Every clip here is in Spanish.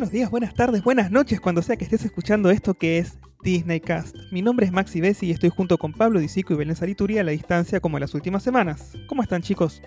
buenos días, buenas tardes, buenas noches, cuando sea que estés escuchando esto que es Disney Cast. Mi nombre es Maxi Bessi y estoy junto con Pablo Disico y Belén Sarituri a la distancia como en las últimas semanas. ¿Cómo están chicos?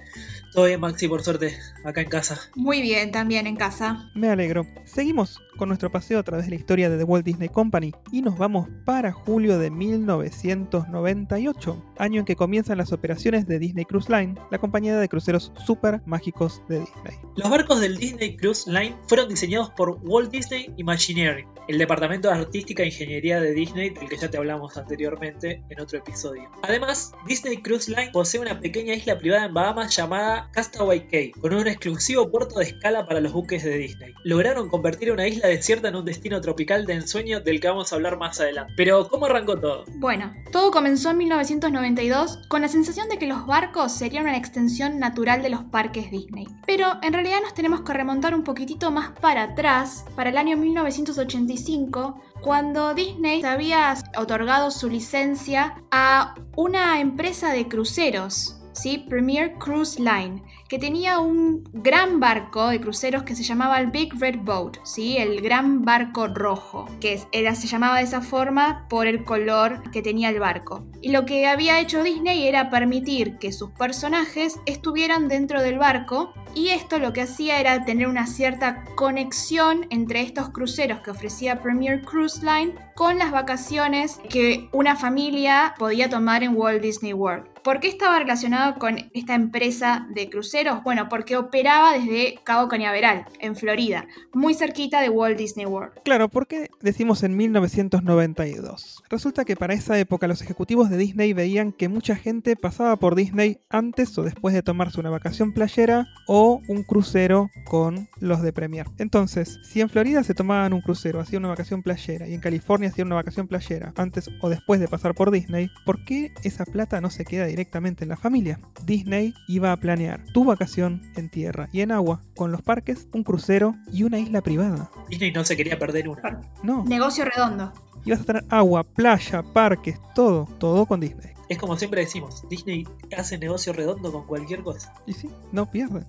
Todo bien Maxi, por suerte, acá en casa. Muy bien, también en casa. Me alegro. Seguimos con nuestro paseo a través de la historia de The Walt Disney Company y nos vamos para julio de 1998, año en que comienzan las operaciones de Disney Cruise Line, la compañía de cruceros super mágicos de Disney. Los barcos del Disney Cruise Line fueron diseñados por Walt Disney Imagineering, el departamento de artística e ingeniería de Disney, del que ya hablamos anteriormente en otro episodio. Además, Disney Cruise Line posee una pequeña isla privada en Bahamas llamada Castaway Cay, con un exclusivo puerto de escala para los buques de Disney. Lograron convertir una isla desierta en un destino tropical de ensueño del que vamos a hablar más adelante. Pero, ¿cómo arrancó todo? Bueno, todo comenzó en 1992 con la sensación de que los barcos serían una extensión natural de los parques Disney. Pero en realidad nos tenemos que remontar un poquitito más para atrás, para el año 1985, cuando Disney había otorgado su licencia a una empresa de cruceros, ¿sí? Premier Cruise Line, que tenía un gran barco de cruceros que se llamaba el Big Red Boat, ¿sí? el gran barco rojo, que era, se llamaba de esa forma por el color que tenía el barco. Y lo que había hecho Disney era permitir que sus personajes estuvieran dentro del barco y esto lo que hacía era tener una cierta conexión entre estos cruceros que ofrecía Premier Cruise Line con las vacaciones que una familia podía tomar en Walt Disney World. ¿Por qué estaba relacionado con esta empresa de cruceros? Bueno, porque operaba desde Cabo Cañaveral, en Florida, muy cerquita de Walt Disney World. Claro, ¿por qué decimos en 1992? Resulta que para esa época los ejecutivos de Disney veían que mucha gente pasaba por Disney antes o después de tomarse una vacación playera o un crucero con los de Premier. Entonces, si en Florida se tomaban un crucero, hacían una vacación playera y en California hacían una vacación playera antes o después de pasar por Disney, ¿por qué esa plata no se queda directamente en la familia. Disney iba a planear tu vacación en tierra y en agua, con los parques, un crucero y una isla privada. Disney no se quería perder una. No. Negocio redondo. Ibas a tener agua, playa, parques, todo, todo con Disney. Es como siempre decimos, Disney hace negocio redondo con cualquier cosa. Y sí, no pierden.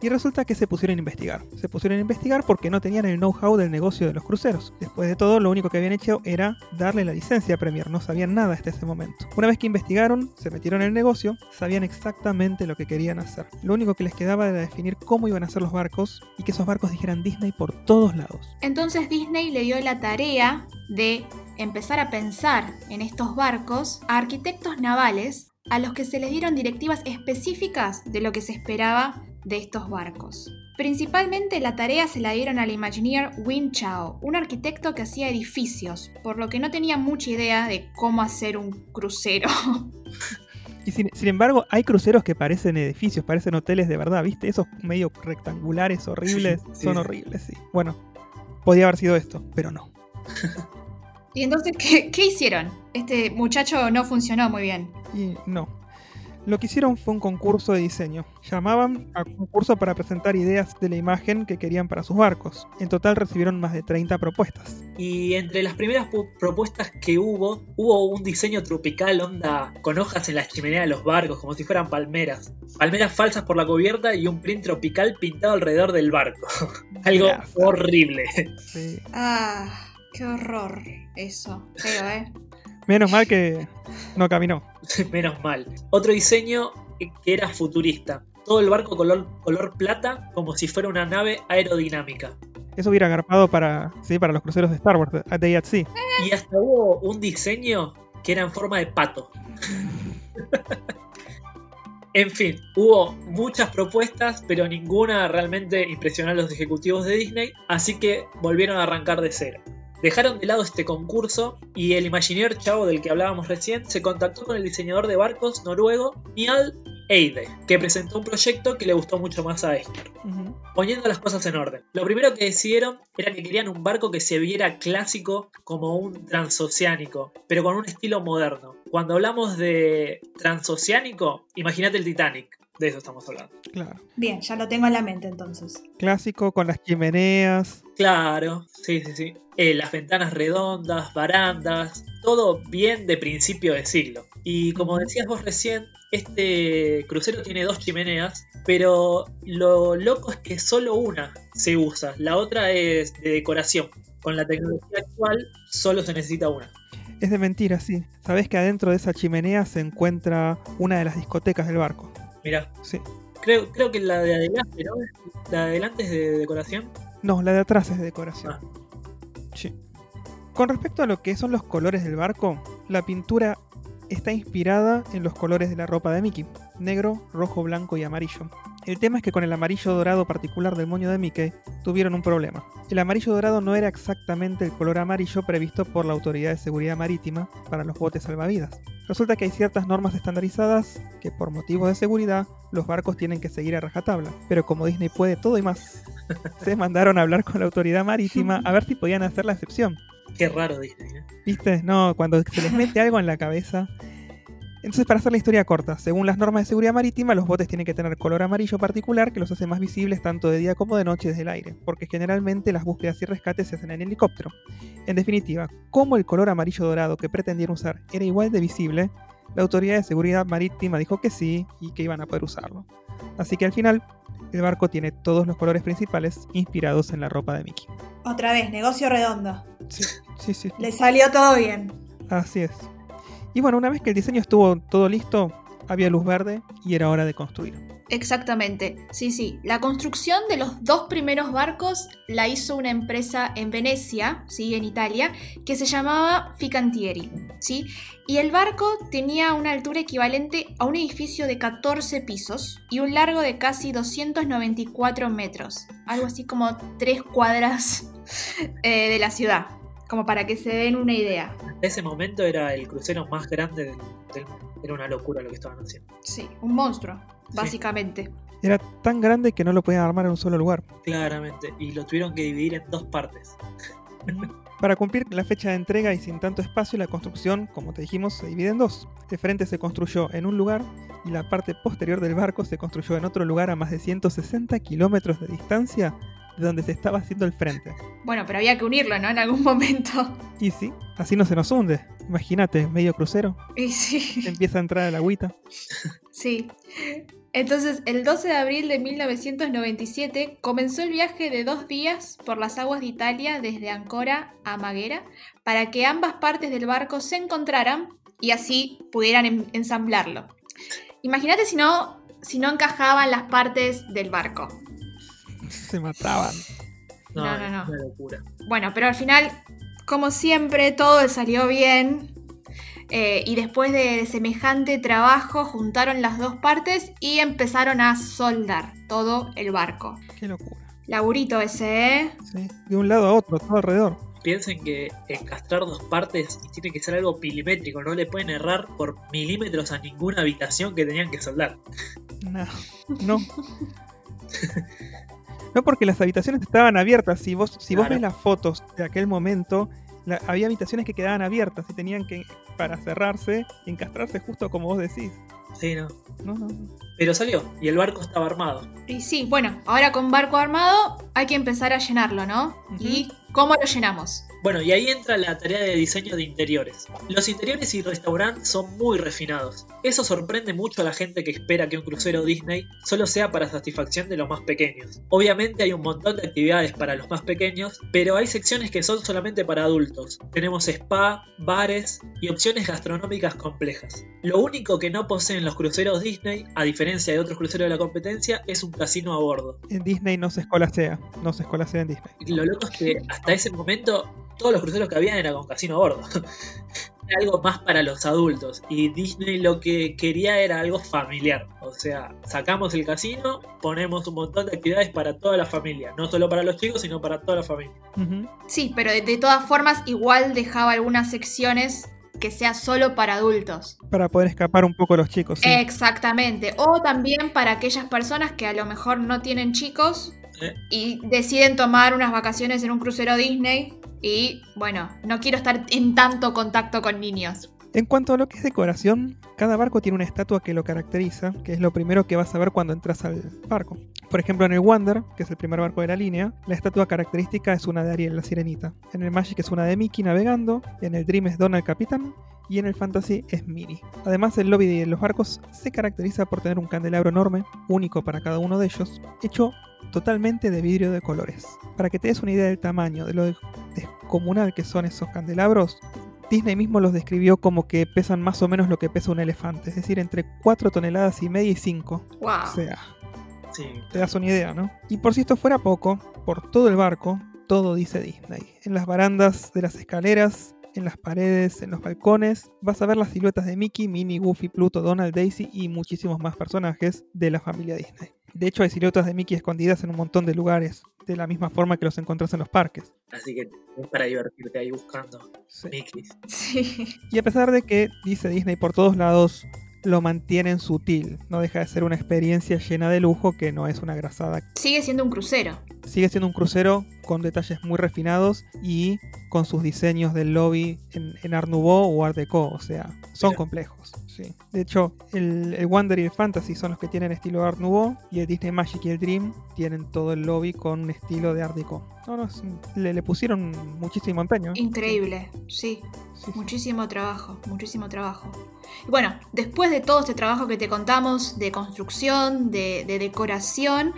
Y resulta que se pusieron a investigar. Se pusieron a investigar porque no tenían el know-how del negocio de los cruceros. Después de todo, lo único que habían hecho era darle la licencia a Premier. No sabían nada hasta ese momento. Una vez que investigaron, se metieron en el negocio, sabían exactamente lo que querían hacer. Lo único que les quedaba era definir cómo iban a hacer los barcos y que esos barcos dijeran Disney por todos lados. Entonces Disney le dio la tarea de empezar a pensar en estos barcos a arquitectos navales a los que se les dieron directivas específicas de lo que se esperaba de estos barcos. Principalmente la tarea se la dieron al Imagineer Win Chao, un arquitecto que hacía edificios, por lo que no tenía mucha idea de cómo hacer un crucero. Y sin, sin, embargo, hay cruceros que parecen edificios, parecen hoteles de verdad, ¿viste? Esos medio rectangulares, horribles, sí, son horribles, sí. Bueno, podía haber sido esto, pero no. ¿Y entonces qué, qué hicieron? Este muchacho no funcionó muy bien. Y no, lo que hicieron fue un concurso de diseño. Llamaban a concurso para presentar ideas de la imagen que querían para sus barcos. En total recibieron más de 30 propuestas. Y entre las primeras propuestas que hubo, hubo un diseño tropical onda con hojas en la chimenea de los barcos, como si fueran palmeras. Palmeras falsas por la cubierta y un print tropical pintado alrededor del barco. Algo Gracias. horrible. Sí. Ah, qué horror eso. Feo, ¿eh? Menos mal que no caminó. Menos mal. Otro diseño que era futurista. Todo el barco color, color plata como si fuera una nave aerodinámica. Eso hubiera agarpado para, sí, para los cruceros de Star Wars, a Day at Sea. Y hasta hubo un diseño que era en forma de pato. en fin, hubo muchas propuestas, pero ninguna realmente impresionó a los ejecutivos de Disney, así que volvieron a arrancar de cero. Dejaron de lado este concurso y el Imagineer Chavo del que hablábamos recién se contactó con el diseñador de barcos noruego Njal Eide, que presentó un proyecto que le gustó mucho más a Esther. Uh -huh. Poniendo las cosas en orden. Lo primero que decidieron era que querían un barco que se viera clásico como un transoceánico, pero con un estilo moderno. Cuando hablamos de transoceánico, imagínate el Titanic. De eso estamos hablando. Claro. Bien, ya lo tengo en la mente entonces. Clásico con las chimeneas. Claro, sí, sí, sí. Eh, las ventanas redondas, barandas, todo bien de principio de siglo. Y como decías vos recién, este crucero tiene dos chimeneas, pero lo loco es que solo una se usa, la otra es de decoración. Con la tecnología actual solo se necesita una. Es de mentira, sí. Sabés que adentro de esa chimenea se encuentra una de las discotecas del barco. Mira, Sí. creo, creo que la de adelante, ¿no? La de adelante es de decoración. No, la de atrás es de decoración. Ah. Sí. Con respecto a lo que son los colores del barco, la pintura está inspirada en los colores de la ropa de Mickey, negro, rojo, blanco y amarillo. El tema es que con el amarillo dorado particular del moño de Mickey tuvieron un problema. El amarillo dorado no era exactamente el color amarillo previsto por la Autoridad de Seguridad Marítima para los botes salvavidas. Resulta que hay ciertas normas estandarizadas que por motivos de seguridad los barcos tienen que seguir a rajatabla. Pero como Disney puede todo y más, se mandaron a hablar con la autoridad marítima a ver si podían hacer la excepción. Qué raro ¿eh? ¿Viste? No, cuando se les mete algo en la cabeza. Entonces, para hacer la historia corta, según las normas de seguridad marítima, los botes tienen que tener color amarillo particular que los hace más visibles tanto de día como de noche desde el aire, porque generalmente las búsquedas y rescates se hacen en helicóptero. En definitiva, como el color amarillo dorado que pretendían usar era igual de visible, la autoridad de seguridad marítima dijo que sí y que iban a poder usarlo. Así que al final, el barco tiene todos los colores principales inspirados en la ropa de Mickey. Otra vez, negocio redondo. Sí, sí, sí. Le salió todo bien. Así es. Y bueno, una vez que el diseño estuvo todo listo, había luz verde y era hora de construir. Exactamente, sí, sí. La construcción de los dos primeros barcos la hizo una empresa en Venecia, ¿sí? en Italia, que se llamaba Ficantieri. ¿sí? Y el barco tenía una altura equivalente a un edificio de 14 pisos y un largo de casi 294 metros, algo así como tres cuadras eh, de la ciudad, como para que se den una idea. En ese momento era el crucero más grande del, del mundo. Era una locura lo que estaban haciendo. Sí, un monstruo, básicamente. Era tan grande que no lo podían armar en un solo lugar. Claramente. Y lo tuvieron que dividir en dos partes. Para cumplir la fecha de entrega y sin tanto espacio, la construcción, como te dijimos, se divide en dos. De frente se construyó en un lugar y la parte posterior del barco se construyó en otro lugar a más de 160 kilómetros de distancia de donde se estaba haciendo el frente. Bueno, pero había que unirlo, ¿no? En algún momento. Y sí, así no se nos hunde. Imagínate, medio crucero, Y sí. empieza a entrar el agüita. Sí. Entonces, el 12 de abril de 1997 comenzó el viaje de dos días por las aguas de Italia desde Ancora a Maguera para que ambas partes del barco se encontraran y así pudieran em- ensamblarlo. Imagínate si no, si no encajaban las partes del barco. Se mataban. No, No, no, no. Una locura. Bueno, pero al final, como siempre, todo salió bien. eh, y después de semejante trabajo, juntaron las dos partes y empezaron a soldar todo el barco. Qué locura. Laburito ese, ¿eh? Sí, de un lado a otro, todo alrededor. Piensen que encastrar dos partes tiene que ser algo milimétrico. No le pueden errar por milímetros a ninguna habitación que tenían que soldar. No, no. No, porque las habitaciones estaban abiertas. Si vos, si vos ves las fotos de aquel momento, la- había habitaciones que quedaban abiertas y tenían que, para cerrarse, encastrarse justo como vos decís. Sí, no. No, no. Pero salió y el barco estaba armado. Y sí, bueno, ahora con barco armado hay que empezar a llenarlo, ¿no? ¿Y cómo lo llenamos? Bueno, y ahí entra la tarea de diseño de interiores. Los interiores y restaurant son muy refinados. Eso sorprende mucho a la gente que espera que un crucero Disney solo sea para satisfacción de los más pequeños. Obviamente hay un montón de actividades para los más pequeños, pero hay secciones que son solamente para adultos. Tenemos spa, bares y opciones gastronómicas complejas. Lo único que no poseen los cruceros Disney, a diferencia de otros cruceros de la competencia, es un casino a bordo. En Disney no se escolasea. No se escolasea en Disney. Lo loco es que hasta ese momento todos los cruceros que habían eran con casino a bordo. Era algo más para los adultos. Y Disney lo que quería era algo familiar. O sea, sacamos el casino, ponemos un montón de actividades para toda la familia. No solo para los chicos, sino para toda la familia. Sí, pero de, de todas formas igual dejaba algunas secciones que sea solo para adultos. Para poder escapar un poco los chicos. sí. Exactamente. O también para aquellas personas que a lo mejor no tienen chicos Eh. y deciden tomar unas vacaciones en un crucero Disney y bueno, no quiero estar en tanto contacto con niños. En cuanto a lo que es decoración, cada barco tiene una estatua que lo caracteriza, que es lo primero que vas a ver cuando entras al barco. Por ejemplo, en el Wonder, que es el primer barco de la línea, la estatua característica es una de Ariel la sirenita. En el Magic es una de Mickey navegando, en el Dream es Donald capitán y en el Fantasy es Minnie. Además, el lobby de los barcos se caracteriza por tener un candelabro enorme, único para cada uno de ellos, hecho totalmente de vidrio de colores. Para que te des una idea del tamaño, de lo descomunal que son esos candelabros, Disney mismo los describió como que pesan más o menos lo que pesa un elefante, es decir, entre 4 toneladas y media y 5. Wow. O sea, Sí. te das una idea, ¿no? Y por si esto fuera poco, por todo el barco, todo dice Disney. En las barandas de las escaleras, en las paredes, en los balcones, vas a ver las siluetas de Mickey, Minnie, Goofy, Pluto, Donald, Daisy y muchísimos más personajes de la familia Disney. De hecho, hay siluetas de Mickey escondidas en un montón de lugares, de la misma forma que los encontrás en los parques. Así que es para divertirte ahí buscando Sí. Mickey. Sí. Y a pesar de que dice Disney por todos lados, lo mantienen sutil. No deja de ser una experiencia llena de lujo que no es una grasada. Sigue siendo un crucero. Sigue siendo un crucero con detalles muy refinados y con sus diseños del lobby en, en Art Nouveau o Art Deco. O sea, son Mira. complejos. Sí. De hecho, el, el Wonder y el Fantasy son los que tienen estilo Art Nouveau y el Disney Magic y el Dream tienen todo el lobby con un estilo de Art Deco. No, no, un- le, le pusieron muchísimo empeño. ¿eh? Increíble, sí. Sí, sí. Muchísimo trabajo, muchísimo trabajo. Y bueno, después de todo este trabajo que te contamos de construcción, de, de decoración,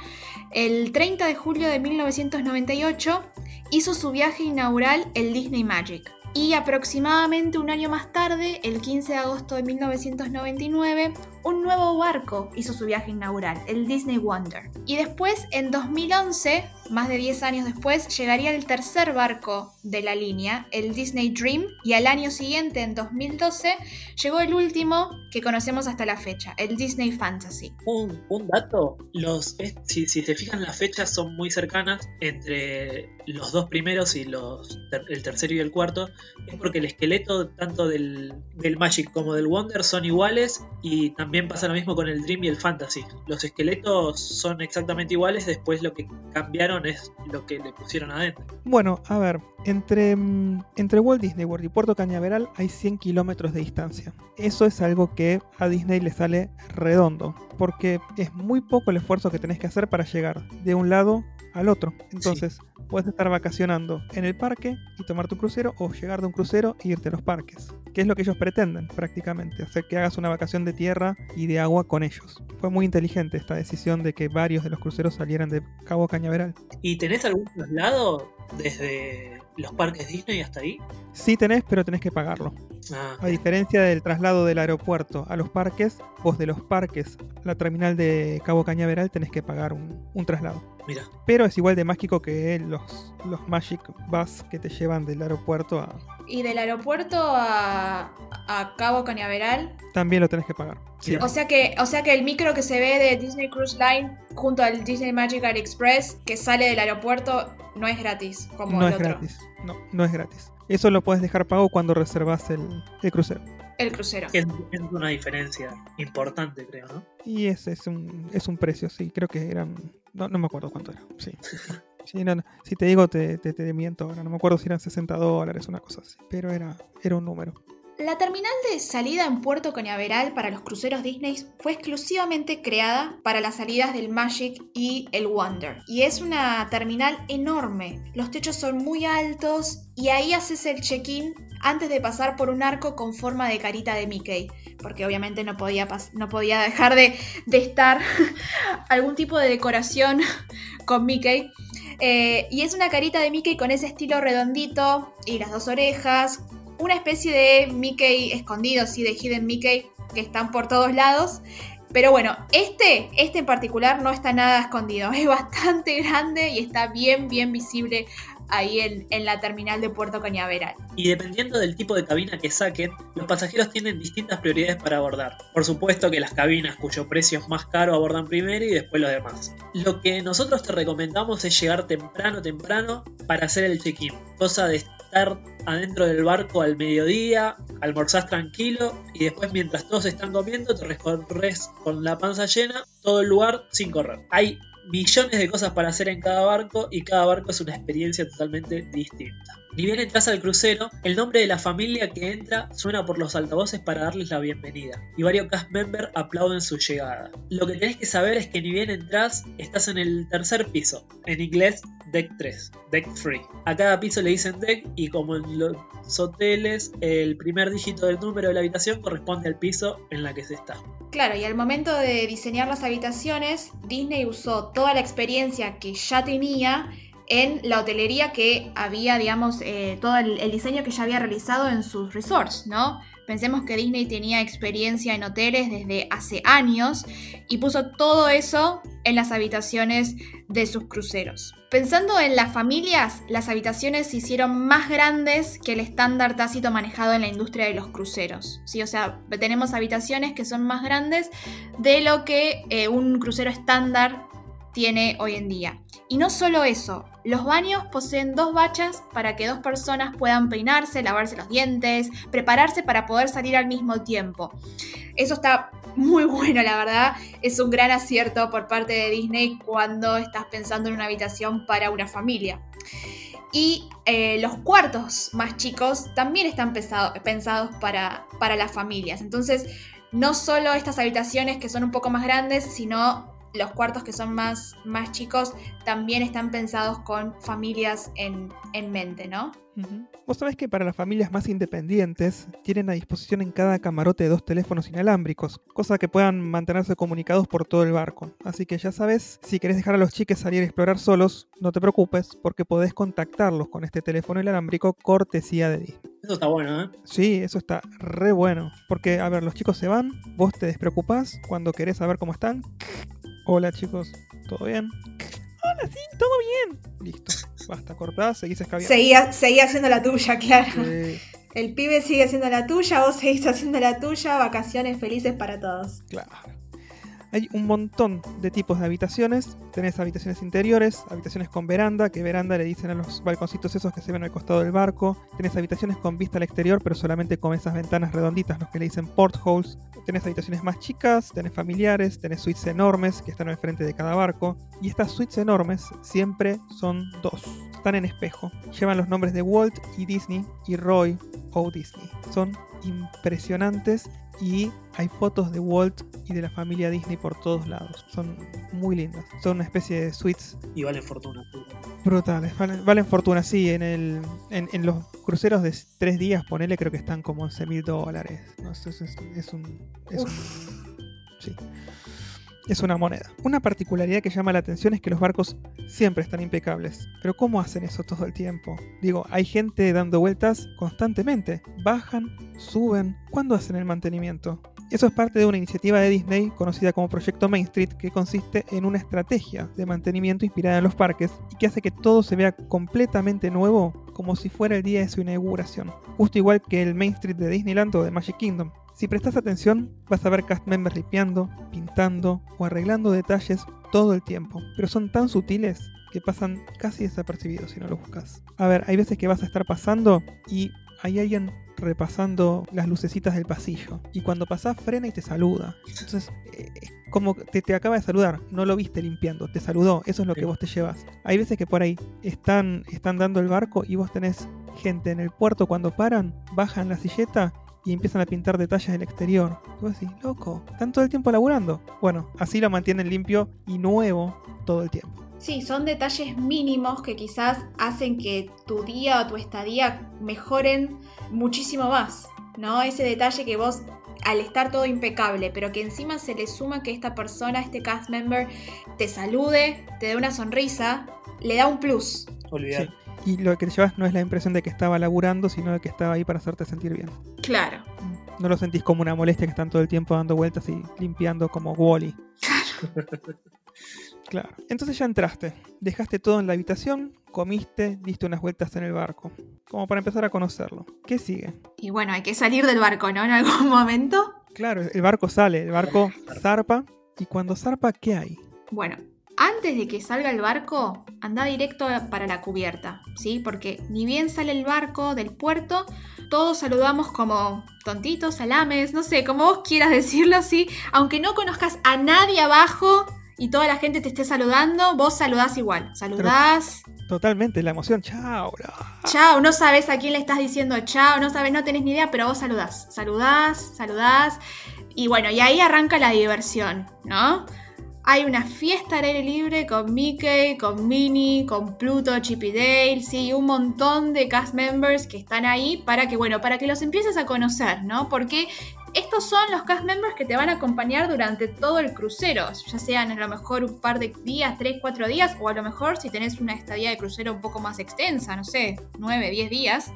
el 30 de julio de 1998 hizo su viaje inaugural el Disney Magic. Y aproximadamente un año más tarde, el 15 de agosto de 1999, un nuevo barco hizo su viaje inaugural, el Disney Wonder. Y después, en 2011, más de 10 años después, llegaría el tercer barco de la línea, el Disney Dream, y al año siguiente, en 2012, llegó el último que conocemos hasta la fecha, el Disney Fantasy. Un, un dato, los, si, si se fijan las fechas son muy cercanas entre los dos primeros y los el tercero y el cuarto, es porque el esqueleto tanto del, Magic como del Wonder son iguales y también pasa lo mismo con el Dream y el Fantasy. Los esqueletos son exactamente iguales, después lo que cambiaron es lo que le pusieron adentro. Bueno, a ver, entre, mm, entre Walt Disney World y Puerto Cañaveral hay 100 kilómetros de distancia. Eso es algo que a Disney le sale redondo, porque es muy poco el esfuerzo que tenés que hacer para llegar de un lado al otro. Entonces, puedes estar vacacionando en el parque y tomar tu crucero, o llegar de un crucero e irte a los parques, que es lo que ellos pretenden prácticamente, hacer que hagas una vacación de tierra y de agua con ellos. Fue muy inteligente esta decisión de que varios de los cruceros salieran de Cabo Cañaveral. ¿Y tenés algún traslado desde los parques Disney hasta ahí? Sí tenés, pero tenés que pagarlo. Ah, A diferencia del traslado del aeropuerto a los parques, vos de los parques a la terminal de Cabo Cañaveral tenés que pagar un, un traslado. mira. Pero es igual de mágico que los, los Magic Bus que te llevan del aeropuerto a... Y del aeropuerto a, a Cabo Cañaveral. También lo tenés que pagar. Sí. O sea que, o sea que el micro que se ve de Disney Cruise Line junto al Disney Magical Express que sale del aeropuerto no es gratis como no el es otro. gratis. No, no es gratis. Eso lo puedes dejar pago cuando reservas el, el crucero. El crucero. Es, es una diferencia importante, creo, ¿no? Y ese es un, es un precio, sí. Creo que eran... No, no me acuerdo cuánto era. Sí. Sí, no, no. Si te digo, te, te, te miento ahora. No me acuerdo si eran 60 dólares, una cosa así. Pero era, era un número. La terminal de salida en Puerto Cañaveral para los cruceros Disney fue exclusivamente creada para las salidas del Magic y el Wonder. Y es una terminal enorme. Los techos son muy altos y ahí haces el check-in antes de pasar por un arco con forma de carita de Mickey. Porque obviamente no podía, no podía dejar de, de estar algún tipo de decoración con Mickey. Eh, y es una carita de Mickey con ese estilo redondito y las dos orejas, una especie de Mickey escondido, sí, de Hidden Mickey, que están por todos lados. Pero bueno, este, este en particular no está nada escondido, es bastante grande y está bien, bien visible ahí en, la terminal de Puerto Cañaveral. Y dependiendo del tipo de cabina que saquen, los pasajeros tienen distintas prioridades para abordar. Por supuesto que las cabinas cuyo precio es más caro abordan primero y después los demás. Lo que nosotros te recomendamos es llegar temprano, temprano para hacer el check-in. Cosa de estar adentro del barco al mediodía, almorzás tranquilo y después mientras todos están comiendo te recorres con la panza llena todo el lugar sin correr. Hay millones de cosas para hacer en cada barco y cada barco es una experiencia totalmente distinta. Ni bien entras al crucero, el nombre de la familia que entra suena por los altavoces para darles la bienvenida, y varios cast members aplauden su llegada. Lo que tenés que saber es que ni bien entras, estás en el tercer piso, en inglés Deck 3, Deck 3. A cada piso le dicen Deck y como en los hoteles, el primer dígito del número de la habitación corresponde al piso en la que se está. Claro, y al momento de diseñar las habitaciones, Disney usó toda la experiencia que ya tenía en la hotelería que había, digamos, eh, todo el, diseño que ya había realizado en sus resorts, ¿no? Pensemos que Disney tenía experiencia en hoteles desde hace años y puso todo eso en las habitaciones de sus cruceros. Pensando en las familias, las habitaciones se hicieron más grandes que el estándar tácito manejado en la industria de los cruceros. ¿sí? O sea, tenemos habitaciones que son más grandes de lo que eh, un crucero estándar tiene hoy en día. Y no solo eso, los baños poseen dos bachas para que dos personas puedan peinarse, lavarse los dientes, prepararse para poder salir al mismo tiempo. Eso está muy bueno, la verdad. Es un gran acierto por parte de Disney cuando estás pensando en una habitación para una familia. Y eh, los cuartos más chicos también están pensados para, para las familias. Entonces, no solo estas habitaciones que son un poco más grandes, sino los cuartos que son más, más chicos también están pensados con familias en, mente, ¿no? Vos sabés que para las familias más independientes tienen a disposición en cada camarote dos teléfonos inalámbricos, cosa que puedan mantenerse comunicados por todo el barco. Así que ya sabes, si querés dejar a los chiques salir a explorar solos, no te preocupes, porque podés contactarlos con este teléfono inalámbrico cortesía de Disney. Eso está bueno, ¿eh? Sí, eso está re bueno. Porque, a ver, los chicos se van, vos te despreocupás, cuando querés saber cómo están, Hola chicos, ¿todo bien? Hola, sí, todo bien. Listo, basta, cortás, seguís escabeando. Seguía, seguía haciendo la tuya, claro. El pibe sigue haciendo la tuya, vos seguís haciendo la tuya, vacaciones felices para todos. Claro. Hay un montón de tipos de habitaciones. Tenés habitaciones interiores, habitaciones con veranda, que veranda le dicen a los balconcitos esos que se ven al costado del barco. Tenés habitaciones con vista al exterior, pero solamente con esas ventanas redonditas, los que le dicen portholes. Tenés habitaciones más chicas, tenés familiares, tenés suites enormes que están al frente de cada barco. Y estas suites enormes siempre son dos. Están en espejo. Llevan los nombres de Walt y Disney y Roy o Disney. Son impresionantes y hay fotos de Walt y de la familia Disney por todos lados. Son muy lindas. Son una especie de suites. Y valen fortuna. Brutales. Valen, fortuna, sí. En, el, en, los cruceros de tres días, ponele, creo que están como 11 mil dólares. es, un... Es un sí es una moneda. Una particularidad que llama la atención es que los barcos siempre están impecables. Pero ¿cómo hacen eso todo el tiempo? Digo, hay gente dando vueltas constantemente. Bajan, suben. ¿Cuándo hacen el mantenimiento? Eso es parte de una iniciativa de Disney conocida como Proyecto Main Street que consiste en una estrategia de mantenimiento inspirada en los parques y que hace que todo se vea completamente nuevo como si fuera el día de su inauguración. Justo igual que el Main Street de Disneyland o de Magic Kingdom. Si prestas atención, vas a ver cast members limpiando, pintando o arreglando detalles todo el tiempo, pero son tan sutiles que pasan casi desapercibidos si no lo buscas. A ver, hay veces que vas a estar pasando y hay alguien repasando las lucecitas del pasillo. Y cuando pasás, frena y te saluda. Entonces, eh, como te, te, acaba de saludar, no lo viste limpiando, te saludó, eso es lo que vos te llevas. Hay veces que por ahí están, están dando el barco y vos tenés gente en el puerto cuando paran, bajan la silleta y empiezan a pintar detalles del exterior. Y vos decís, loco, están todo el tiempo laburando. Bueno, así lo mantienen limpio y nuevo todo el tiempo. Sí, son detalles mínimos que quizás hacen que tu día o tu estadía mejoren muchísimo más, ¿no? Ese detalle que vos, al estar todo impecable, pero que encima se le suma que esta persona, este cast member, te salude, te dé una sonrisa, le da un plus. Olvidar. Y lo que te llevas no es la impresión de que estaba laburando, sino de que estaba ahí para hacerte sentir bien. Claro. No lo sentís como una molestia que están todo el tiempo dando vueltas y limpiando como Wally. Claro. claro. Entonces ya entraste, dejaste todo en la habitación, comiste, diste unas vueltas en el barco. Como para empezar a conocerlo. ¿Qué sigue? Y bueno, hay que salir del barco, ¿no? En algún momento. Claro, el barco sale, el barco zarpa. Y cuando zarpa, ¿qué hay? Bueno, antes de que salga el barco, anda directo para la cubierta, ¿sí? Porque ni bien sale el barco del puerto, todos saludamos como tontitos, salames, no sé, como vos quieras decirlo, ¿sí? Aunque no conozcas a nadie abajo y toda la gente te esté saludando, vos saludás igual. Saludás. Totalmente, la emoción, chao. Chao, no sabes a quién le estás diciendo chao, no sabes, no tenés ni idea, pero vos saludás. Saludás, saludás. Y bueno, y ahí arranca la diversión, ¿no? Hay una fiesta al aire libre con Mickey, con Minnie, con Pluto, Chip y Dale, sí, un montón de cast members que están ahí para que, bueno, para que los empieces a conocer, ¿no? Porque estos son los cast members que te van a acompañar durante todo el crucero, ya sean a lo mejor un par de días, tres, cuatro días, o a lo mejor si tenés una estadía de crucero un poco más extensa, no sé, nueve, diez días.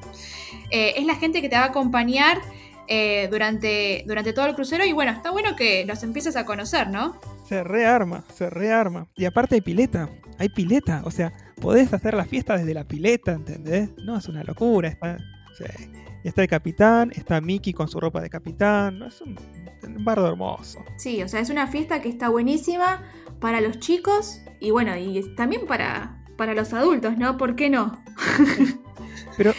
Eh, es la gente que te va a acompañar eh, durante, durante todo el crucero y bueno, está bueno que los empieces a conocer, ¿no? Se rearma, se rearma. Y aparte hay pileta, hay pileta, o sea, podés hacer la fiesta desde la pileta, ¿entendés? No, es una locura, está... Está el capitán, está Mickey con su ropa de capitán. Es un, bardo hermoso. Sí, o sea, es una fiesta que está buenísima para los chicos y bueno, y también para, para los adultos, ¿no? ¿Por qué no? Pero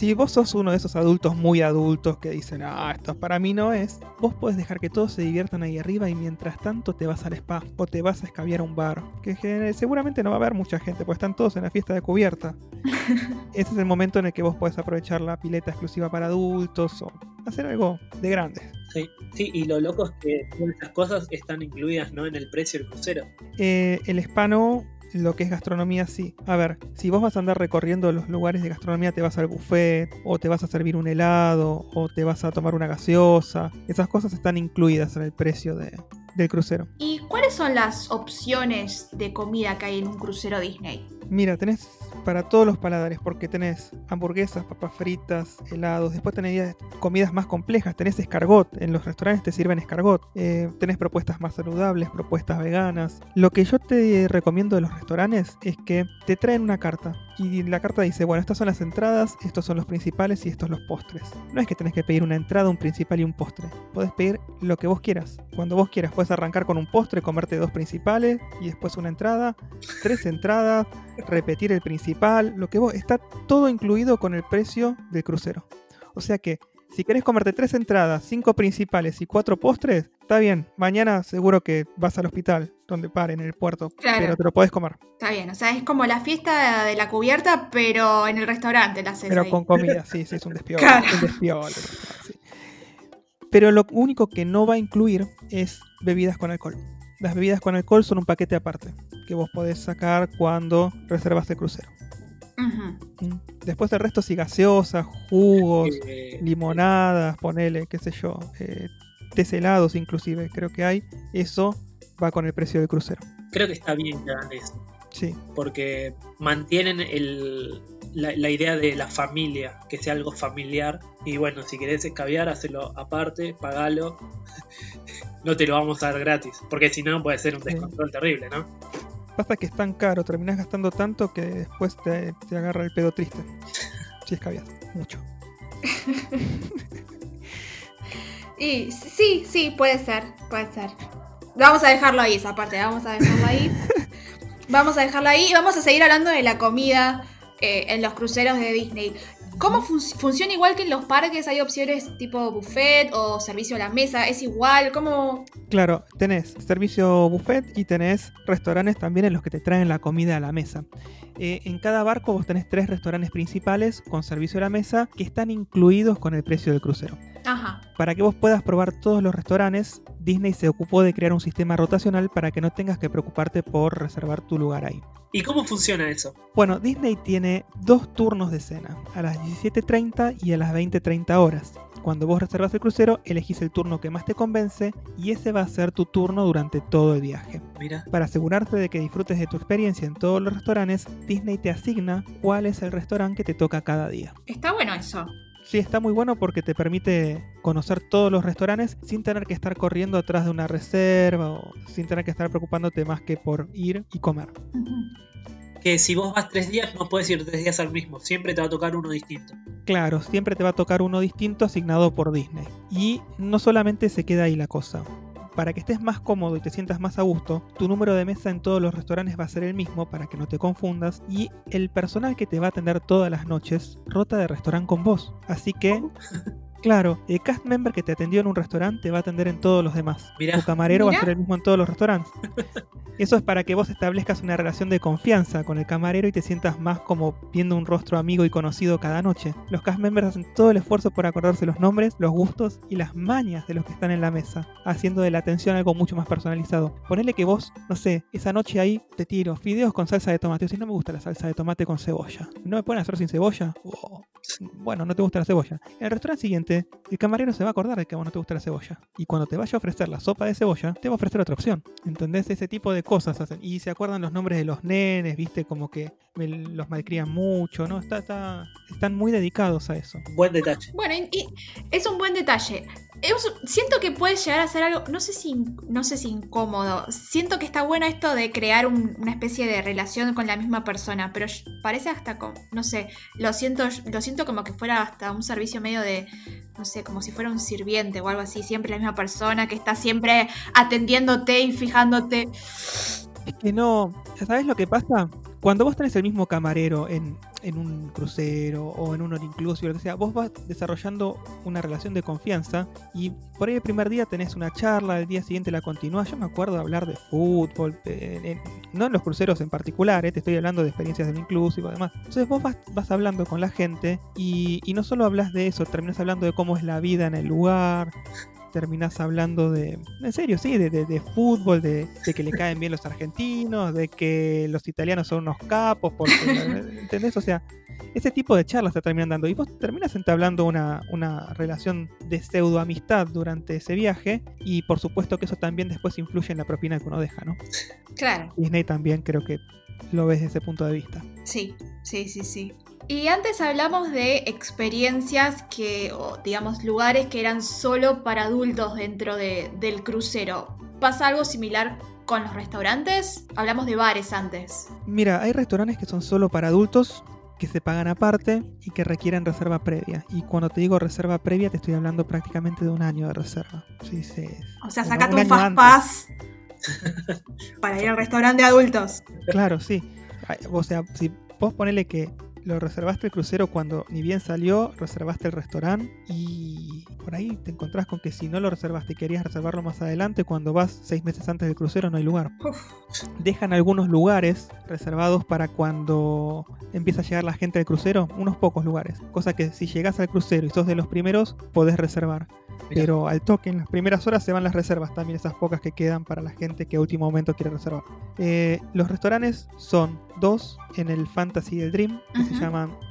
si vos sos uno de esos adultos muy adultos que dicen, ah, esto para mí no es, vos podés dejar que todos se diviertan ahí arriba y mientras tanto te vas al spa o te vas a escabiar a un bar. Que seguramente no va a haber mucha gente, porque están todos en la fiesta de cubierta. Ese es el momento en el que vos podés aprovechar la pileta exclusiva para adultos o hacer algo de grande. Sí, sí, y lo loco es que todas esas cosas están incluidas ¿no? en el precio del crucero. Eh, el spa no, lo que es gastronomía sí. A ver, si vos vas a andar recorriendo los lugares de gastronomía, te vas al buffet, o te vas a servir un helado, o te vas a tomar una gaseosa, esas cosas están incluidas en el precio de, del crucero. ¿Y cuáles son las opciones de comida que hay en un crucero Disney? Mira, tenés para todos los paladares, porque tenés hamburguesas, papas fritas, helados, después tenés comidas más complejas, tenés escargot, en los restaurantes te sirven escargot, eh, tenés propuestas más saludables, propuestas veganas. Lo que yo te recomiendo de los restaurantes es que te traen una carta y la carta dice, bueno, estas son las entradas, estos son los principales y estos los postres. No es que tenés que pedir una entrada, un principal y un postre, podés pedir lo que vos quieras, cuando vos quieras, puedes arrancar con un postre, comerte dos principales y después una entrada, tres entradas, repetir el principal, lo que vos, está todo incluido con el precio del crucero. O sea que si querés comerte tres entradas, cinco principales y cuatro postres, está bien. Mañana seguro que vas al hospital, donde pare, en el puerto. Pero te lo podés comer. Está bien, o sea, es como la fiesta de la cubierta, pero en el restaurante la haces. Pero con comida, sí, sí, es un despiole. Un despiole Pero lo único que no va a incluir es bebidas con alcohol. Las bebidas con alcohol son un paquete aparte que vos podés sacar cuando reservas el crucero. Después del resto sí gaseosas, jugos, eh, limonadas, ponele, qué sé yo, eh, helados inclusive, creo que hay. Eso va con el precio del crucero. Creo que está bien que hagan eso. Sí. Porque mantienen el, la, idea de la familia, que sea algo familiar. Y bueno, si querés escabiar, hacelo aparte, pagalo. no te lo vamos a dar gratis, porque si no puede ser un descontrol terrible, ¿no? Pasa que es tan caro, terminás gastando tanto que después te, agarra el pedo triste. Si escabias, mucho. y sí, sí, puede ser, puede ser. Vamos a dejarlo ahí, esa parte, vamos a dejarlo ahí. vamos a dejarlo ahí y vamos a seguir hablando de la comida eh, en los cruceros de Disney. ¿Cómo funciona igual que en los parques? ¿Hay opciones tipo buffet o servicio a la mesa? ¿Es igual? ¿Cómo...? Claro, tenés servicio buffet y tenés restaurantes también en los que te traen la comida a la mesa. Eh, en cada barco vos tenés tres restaurantes principales con servicio a la mesa que están incluidos con el precio del crucero. Ajá. Para que vos puedas probar todos los restaurantes, Disney se ocupó de crear un sistema rotacional para que no tengas que preocuparte por reservar tu lugar ahí. ¿Y cómo funciona eso? Bueno, Disney tiene dos turnos de cena, a las 17.30 y a las 20.30 horas. Cuando vos reservas el crucero, elegís el turno que más te convence y ese va a ser tu turno durante todo el viaje. Mira. Para asegurarte de que disfrutes de tu experiencia en todos los restaurantes, Disney te asigna cuál es el restaurante que te toca cada día. Está bueno eso. Sí, está muy bueno porque te permite conocer todos los restaurantes sin tener que estar corriendo atrás de una reserva o sin tener que estar preocupándote más que por ir y comer. Que si vos vas tres días no puedes ir tres días al mismo, siempre te va a tocar uno distinto. Claro, siempre te va a tocar uno distinto asignado por Disney. Y no solamente se queda ahí la cosa para que estés más cómodo y te sientas más a gusto, tu número de mesa en todos los restaurantes va a ser el mismo para que no te confundas y el personal que te va a atender todas las noches rota de restaurante con vos. Así que Claro, el cast member que te atendió en un restaurante te va a atender en todos los demás. Mirá. Tu camarero va a ser el mismo en todos los restaurantes. Eso es para que vos establezcas una relación de confianza con el camarero y te sientas más como viendo un rostro amigo y conocido cada noche. Los cast members hacen todo el esfuerzo por acordarse los nombres, los gustos y las mañas de los que están en la mesa, haciendo de la atención algo mucho más personalizado. Ponele que vos, no sé, esa noche ahí te tiro fideos con salsa de tomate. O si no me gusta la salsa de tomate con cebolla. ¿No me pueden hacer sin cebolla? Oh, Bueno, no te gusta la cebolla. En el restaurante siguiente, el camarero se va a acordar de que a vos no te gusta la cebolla. Y cuando te vaya a ofrecer la sopa de cebolla, te va a ofrecer otra opción. ¿Entendés? Ese tipo de cosas hacen. Y se acuerdan los nombres de los nenes, viste, como que me- los malcrían mucho, ¿no? Está, está- están muy dedicados a eso. Buen detalle. Bueno, y, y es un buen detalle. Es- siento que puede llegar a ser algo, no sé si, no sé si incómodo. Siento que está bueno esto de crear un- una especie de relación con la misma persona, pero parece hasta como, no sé, lo siento, lo siento como que fuera hasta un servicio medio de, no sé, como si fuera un sirviente o algo así, siempre la misma persona que está siempre atendiéndote y fijándote. Es que no. ¿Sabes lo que pasa? Cuando vos tenés el mismo camarero en, en un crucero o en un all inclusive, lo que sea, vos vas desarrollando una relación de confianza y por ahí el primer día tenés una charla, el día siguiente la continúas. Yo me acuerdo de hablar de fútbol, no en los cruceros en particular, eh, te estoy hablando de experiencias del inclusive y demás. Entonces vos vas, vas hablando con la gente y, y no solo hablas de eso, terminas hablando de cómo es la vida en el lugar, terminás hablando de, en serio, sí, de, de- de fútbol, de, de que le caen bien los argentinos, de que los italianos son unos capos, porque, ¿entendés? O sea, ese tipo de charlas te terminan dando y vos terminas entablando una, una relación de pseudo amistad durante ese viaje y por supuesto que eso también después influye en la propina que uno deja, ¿no? Claro. Disney también creo que lo ves desde ese punto de vista. Sí, sí, sí, sí. Y antes hablamos de experiencias que, o digamos, lugares que eran solo para adultos dentro de- del crucero. ¿Pasa algo similar con los restaurantes? Hablamos de bares antes. Mira, hay restaurantes que son solo para adultos, que se pagan aparte y que requieren reserva previa. Y cuando te digo reserva previa, te estoy hablando prácticamente de un año de reserva. Sí, sí. O sea, sacate un un, para ir al restaurante de adultos. Claro, sí. O sea, si vos ponele que lo reservaste el crucero cuando ni bien salió, reservaste el restaurante y por ahí te encontrás con que si no lo reservaste y querías reservarlo más adelante, cuando vas seis meses antes del crucero no hay lugar. Uf, Dejan algunos lugares reservados para cuando empieza a llegar la gente del crucero, unos pocos lugares. Cosa que si llegás al crucero y sos de los primeros, podés reservar. Mirá. Pero al toque, en las primeras horas se van las reservas, también esas pocas que quedan para la gente que a último momento quiere reservar. Eh, los restaurantes son dos en el Fantasy del Dream, que se Ujú.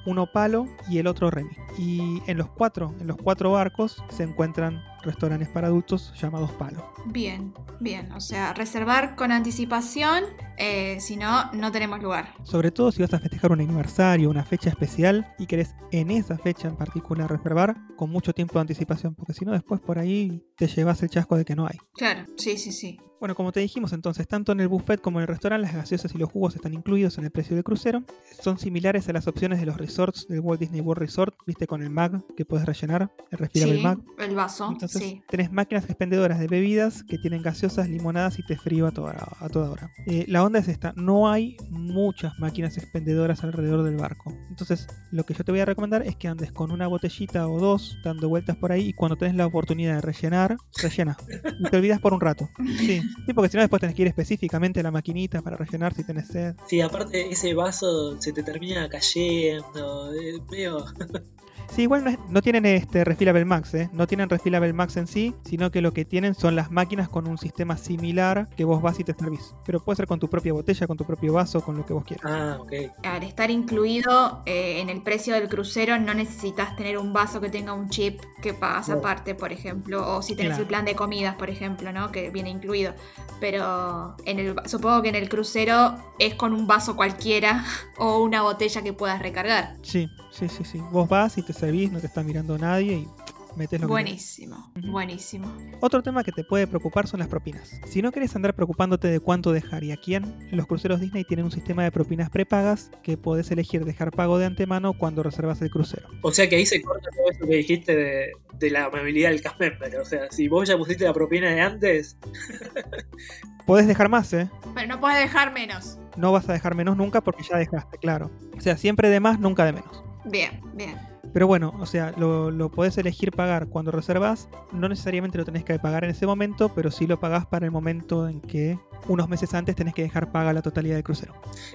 Uno Palo y el otro Remy. Y en los cuatro, en los cuatro barcos se encuentran restaurantes para adultos llamados Palo. bien, bien. O sea, reservar con anticipación, eh, si no, no tenemos lugar. Sobre todo si vas a festejar un aniversario, una fecha especial y querés en esa fecha en particular reservar con mucho tiempo de anticipación, porque si no después por ahí te llevas el chasco de que no hay. Claro, sí, sí, sí. Bueno, como te dijimos entonces, tanto en el buffet como en el restaurante las gaseosas y los jugos están incluidos en el precio del crucero. Son similares a las opciones de los resorts del Walt Disney World Resort, viste con el mag que puedes rellenar, el respirable Sí, mag. el vaso, Entonces sí. tenés máquinas expendedoras de bebidas que tienen gaseosas, limonadas y té frío a toda, a toda hora. Eh, la onda es esta, no hay muchas máquinas expendedoras alrededor del barco. Entonces lo que yo te voy a recomendar es que andes con una botellita o dos dando vueltas por ahí y cuando tenés la oportunidad de rellenar, rellena. Y te olvidas por un rato. Sí, sí porque si no después tenés que ir específicamente a la maquinita para rellenar si tenés sed. Sí, aparte ese vaso se te termina cayendo. Eh, medio. Sí, igual no, es- no tienen este Refillable Max, ¿eh? No tienen Refillable Max en sí, sino que lo que tienen son las máquinas con un sistema similar que vos vas y te servís. Pero puede ser con tu propia botella, con tu propio vaso, con lo que vos quieras. Ah, ok. Al estar incluido eh, en el precio del crucero, no necesitas tener un vaso que tenga un chip que pagas aparte, por ejemplo, o si tenés Claro. el plan de comidas, por ejemplo, ¿no? Que viene incluido. Pero en el, supongo que en el crucero es con un vaso cualquiera o una botella que puedas recargar. Sí, sí, sí, sí. Vos vas y te servís, no te está mirando nadie y metes lo que Buenísimo, Ujú. buenísimo. Otro tema que te puede preocupar son las propinas. Si no querés andar preocupándote de cuánto dejar y a quién, los cruceros Disney tienen un sistema de propinas prepagas que podés elegir dejar pago de antemano cuando reservas el crucero. O sea que ahí se corta todo eso que dijiste de, de la amabilidad del cast member. O sea, si vos ya pusiste la propina de antes, Podés dejar más, ¿eh? Pero no puedes dejar menos. No vas a dejar menos nunca porque ya dejaste, claro. O sea, siempre de más, nunca de menos. Bien, bien. Pero bueno, o sea, lo, lo podés elegir pagar cuando reservas. No necesariamente lo tenés que pagar en ese momento, pero sí lo pagás para el momento en que unos meses antes tenés que dejar paga la totalidad del crucero.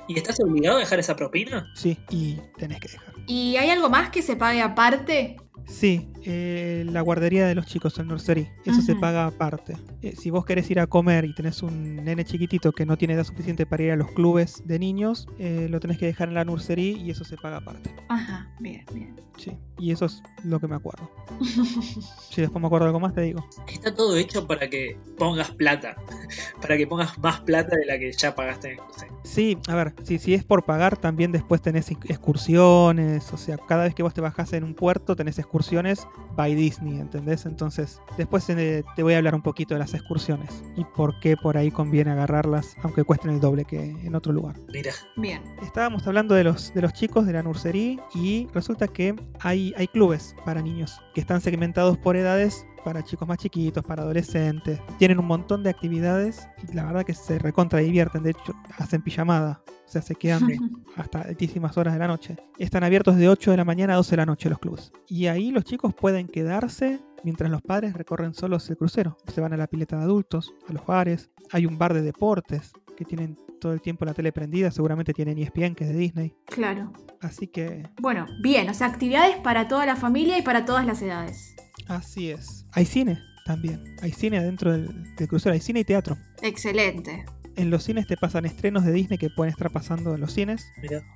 ¿Y estás obligado a dejar esa propina? Sí, y tenés que dejar. ¿Y hay algo más que se pague aparte? Sí, eh, la guardería de los chicos, el nursery. Eso se paga aparte. Eh, si vos querés ir a comer y tenés un nene chiquitito que no tiene edad suficiente para ir a los clubes de niños, eh, lo tenés que dejar en la nursery y eso se paga aparte. Ajá, bien, bien. Sí, y eso es lo que me acuerdo. Si después me acuerdo algo más, te digo. Está todo hecho para que pongas plata. Para que pongas más plata de la que ya pagaste en el crucero. Sí, a ver, si, si es por pagar, también después tenés excursiones. O sea, cada vez que vos te bajás en un puerto, tenés excursiones by Disney, ¿entendés? Entonces, después eh, te voy a hablar un poquito de las excursiones y por qué por ahí conviene agarrarlas, aunque cuesten el doble que en otro lugar. Mira, Bien. Estábamos hablando de los, de los chicos de la nursery y resulta que hay, hay clubes para niños que están segmentados por edades para chicos más chiquitos, para adolescentes. Tienen un montón de actividades y la verdad que se recontra divierten. De hecho, hacen pijamada. O sea, se quedan hasta altísimas horas de la noche. Están abiertos de 8 de la mañana a 12 de la noche los clubes. Y ahí los chicos pueden quedarse mientras los padres recorren solos el crucero. Se van a la pileta de adultos, a los bares. Hay un bar de deportes que tienen todo el tiempo la tele prendida. Seguramente tienen ESPN, que es de Disney. Claro. Así que Bueno, bien, o sea, actividades para toda la familia y para todas las edades. Así es. Hay cine también. Hay cine adentro del, del crucero. Hay cine y teatro. Excelente. En los cines te pasan estrenos de Disney que pueden estar pasando en los cines.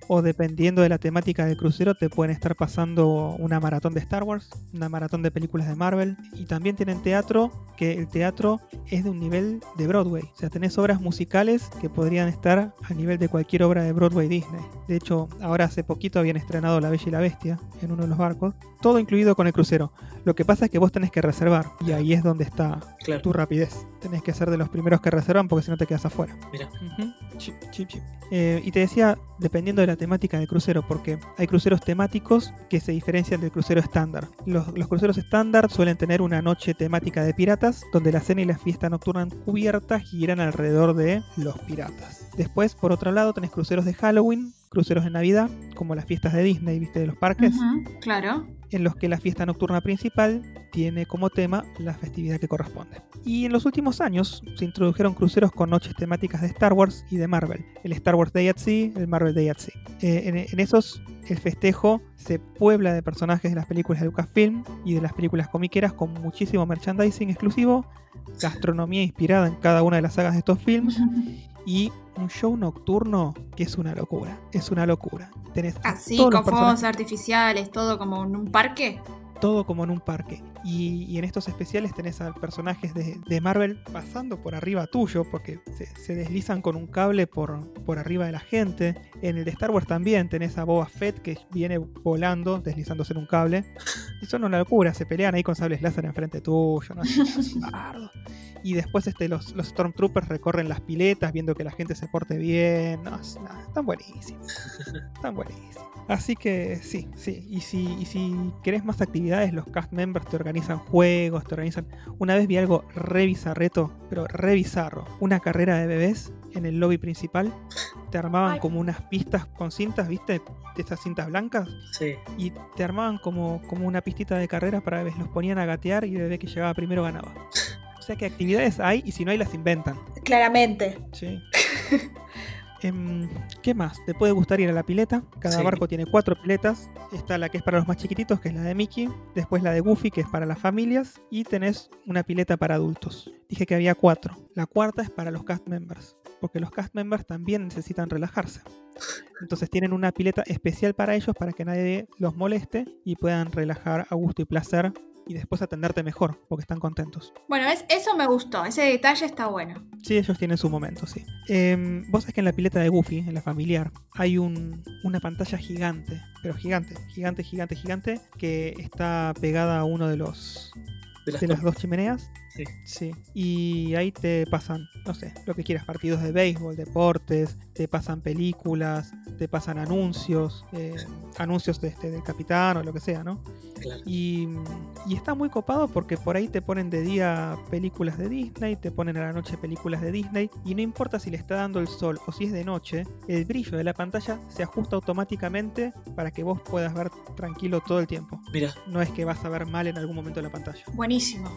O dependiendo de la temática del crucero, te pueden estar pasando una maratón de Star Wars, una maratón de películas de Marvel. Y también tienen teatro, que el teatro es de un nivel de Broadway. O sea, tenés obras musicales que podrían estar a nivel de cualquier obra de Broadway Disney. De hecho, ahora hace poquito habían estrenado La Bella y la Bestia en uno de los barcos. Todo incluido con el crucero. Lo que pasa es que vos tenés que reservar. Y ahí es donde está Claro. tu rapidez. Tenés que ser de los primeros que reservan porque si no te quedas afuera. Mira. Chip, chip, chip. Eh, y te decía, dependiendo de la temática del crucero, porque hay cruceros temáticos que se diferencian del crucero estándar. Los, los cruceros estándar suelen tener una noche temática de piratas, donde la cena y la fiesta nocturna cubierta giran alrededor de los piratas. Después, por otro lado, tenés cruceros de Halloween, cruceros de Navidad, como las fiestas de Disney, viste, de los parques, claro. En los que la fiesta nocturna principal tiene como tema la festividad que corresponde. Y en los últimos años se introdujeron cruceros con noches temáticas de Star Wars y de Marvel. El Star Wars Day at Sea, el Marvel Day at Sea. Eh, en, en esos el festejo se puebla de personajes de las películas de Lucasfilm y de las películas comiqueras con muchísimo merchandising exclusivo, gastronomía inspirada en cada una de las sagas de estos films y un show nocturno que es una locura. Es una locura. Tenés Así, todos con fuegos artificiales, todo como en un parque. todo como en un parque. Y, y en estos especiales tenés a personajes de, de Marvel pasando por arriba tuyo, porque se, se deslizan con un cable por, por arriba de la gente. En el de Star Wars también tenés a Boba Fett que viene volando, deslizándose en un cable. Y son una locura, se pelean ahí con sables láser enfrente tuyo. ¿no? Y después este, los, los Stormtroopers recorren las piletas viendo que la gente se porte bien. No, es- no, están buenísimos. Están buenísimos. Así que sí, sí. Y si, y si querés más actividades, los cast members te organizan juegos, te organizan. Una vez vi algo re bizarreto, pero re bizarro. Una carrera de bebés en el lobby principal. Te armaban Ay. como unas pistas con cintas, ¿viste? De estas cintas blancas. Sí. Y te armaban como, como una pistita de carrera para bebés. Los ponían a gatear y el bebé que llegaba primero ganaba. O sea que actividades hay y si no hay las inventan. Claramente. Sí. Em, ¿Qué más? Te puede gustar ir a la pileta. Cada Sí. barco tiene cuatro piletas. Está la que es para los más chiquititos, que es la de Mickey. Después la de Goofy, que es para las familias. Y tenés una pileta para adultos. Dije que había cuatro. La cuarta es para los cast members. Porque los cast members también necesitan relajarse. Entonces tienen una pileta especial para ellos para que nadie los moleste y puedan relajar a gusto y placer y después atenderte mejor porque están contentos. Bueno, es, eso me gustó, ese detalle está bueno. Sí, ellos tienen su momento, sí. Em, Vos sabés que en la pileta de Goofy, en la familiar, hay un- una pantalla gigante, pero gigante, gigante, gigante, gigante, que está pegada a uno de los De las de las dos. dos chimeneas Sí. Sí. Y ahí te pasan, no sé, lo que quieras, partidos de béisbol, deportes, te pasan películas, te pasan anuncios, eh, anuncios de este, del capitán o lo que sea, ¿no? Claro. Y, y está muy copado porque por ahí te ponen de día películas de Disney, te ponen a la noche películas de Disney, y no importa si le está dando el sol o si es de noche, el brillo de la pantalla se ajusta automáticamente para que vos puedas ver tranquilo todo el tiempo. Mira, No es que vas a ver mal en algún momento la pantalla. Buenísimo.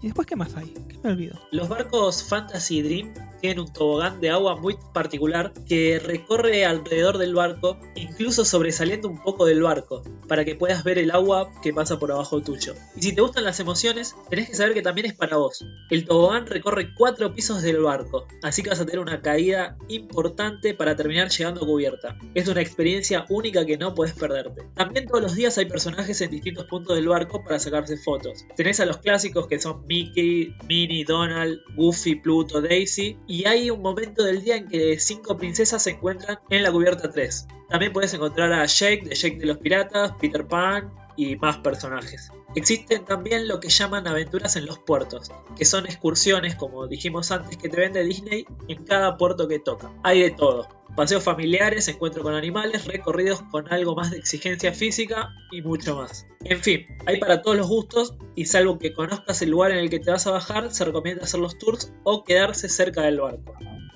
¿Y después qué más hay? ¿Qué me olvido? los barcos Fantasy Dream tienen un tobogán de agua muy particular que recorre alrededor del barco, incluso sobresaliendo un poco del barco, para que puedas ver el agua que pasa por abajo tuyo. Y si te gustan las emociones, tenés que saber que también es para vos. El tobogán recorre cuatro pisos del barco, así que vas a tener una caída importante para terminar llegando a cubierta. Es una experiencia única que no puedes perderte. También todos los días hay personajes en distintos puntos del barco para sacarse fotos. Tenés a los clásicos que son Mickey, Minnie, Donald, Goofy, Pluto, Daisy, y hay un momento del día en que cinco princesas se encuentran en la cubierta 3. También puedes encontrar a Jake de Jake de los Piratas, Peter Pan y más personajes. Existen también lo que llaman aventuras en los puertos, que son excursiones, como dijimos antes, que te vende Disney en cada puerto que toca. Hay de todo. Paseos familiares, encuentro con animales, recorridos con algo más de exigencia física y mucho más. En fin, hay para todos los gustos y salvo que conozcas el lugar en el que te vas a bajar, se recomienda hacer los tours o quedarse cerca del barco.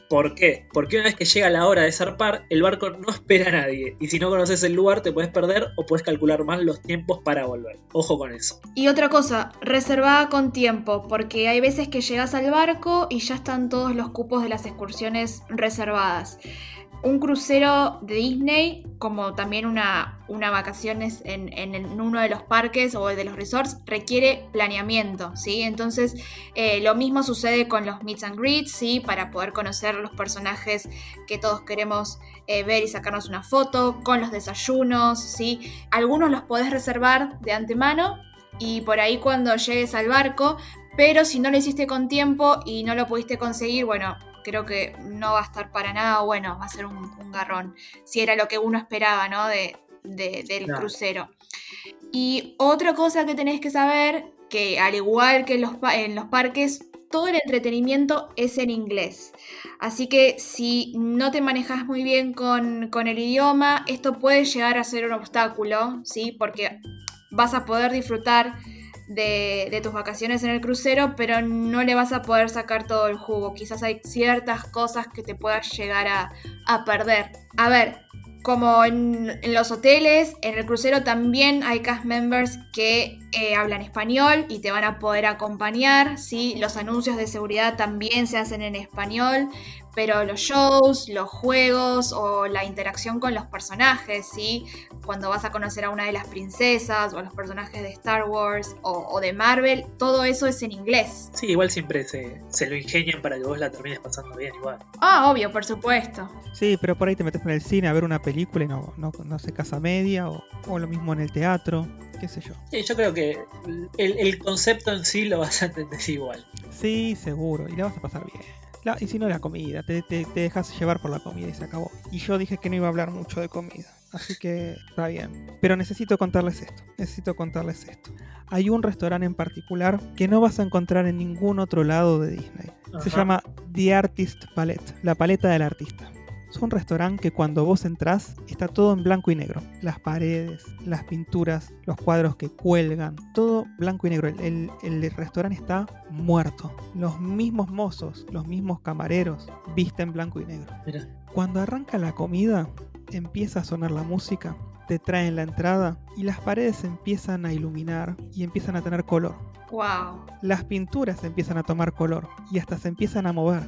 ¿Por qué? Porque una vez que llega la hora de zarpar, el barco no espera a nadie. Y si no conoces el lugar, te puedes perder o puedes calcular mal los tiempos para volver. Ojo con eso. Y otra cosa, reservada con tiempo, porque hay veces que llegas al barco y ya están todos los cupos de las excursiones reservadas. Un crucero de Disney, como también una, una vacaciones en, en- uno de los parques o de los resorts, requiere planeamiento, ¿sí? Entonces, eh, lo mismo sucede con los meets and greets, ¿sí? Para poder conocer los personajes que todos queremos eh, ver y sacarnos una foto, con los desayunos, ¿sí? Algunos los podés reservar de antemano y por ahí cuando llegues al barco, pero si no lo hiciste con tiempo y no lo pudiste conseguir, bueno, creo que no va a estar para nada bueno, va a ser un, un garrón, si era lo que uno esperaba, ¿no? De, de- del Claro. crucero. Y otra cosa que tenés que saber, que al igual que en los, en los parques, todo el entretenimiento es en inglés. Así que si no te manejas muy bien con, con el idioma, esto puede llegar a ser un obstáculo, ¿sí? Porque vas a poder disfrutar de, tus vacaciones en el crucero, pero no le vas a poder sacar todo el jugo. Quizás hay ciertas cosas que te puedas llegar a, a perder. A ver, como en, en los hoteles, en el crucero también hay cast members que eh, hablan español y te van a poder acompañar, ¿sí? Los anuncios de seguridad también se hacen en español, pero los shows, los juegos o la interacción con los personajes, ¿sí? Cuando vas a conocer a una de las princesas o a los personajes de Star Wars o, o de Marvel, todo eso es en inglés. Sí, igual siempre se, se lo ingenian para que vos la termines pasando bien igual. Ah, obvio, por supuesto. Sí, pero por ahí te metes en el cine a ver una película y no, no, no se casa media, o, o lo mismo en el teatro, qué sé yo. Sí, yo creo que el, el concepto en sí lo vas a entender igual. Sí, seguro, y la vas a pasar bien. La- y si no, la comida, te, te, te dejas llevar por la comida y se acabó. Y yo dije que no iba a hablar mucho de comida, así que está bien. Pero necesito contarles esto, necesito contarles esto. Hay un restaurante en particular que no vas a encontrar en ningún otro lado de Disney. Se llama The Artist Palette, la paleta del artista. Es un restaurante que cuando vos entrás está todo en blanco y negro. Las paredes, las pinturas, los cuadros que cuelgan, todo blanco y negro. El, el- el restaurante está muerto. Los mismos mozos, los mismos camareros visten blanco y negro. Mira. Cuando arranca la comida, empieza a sonar la música, te traen la entrada y las paredes empiezan a iluminar y empiezan a tener color. Wow. Las pinturas empiezan a tomar color y hasta se empiezan a mover.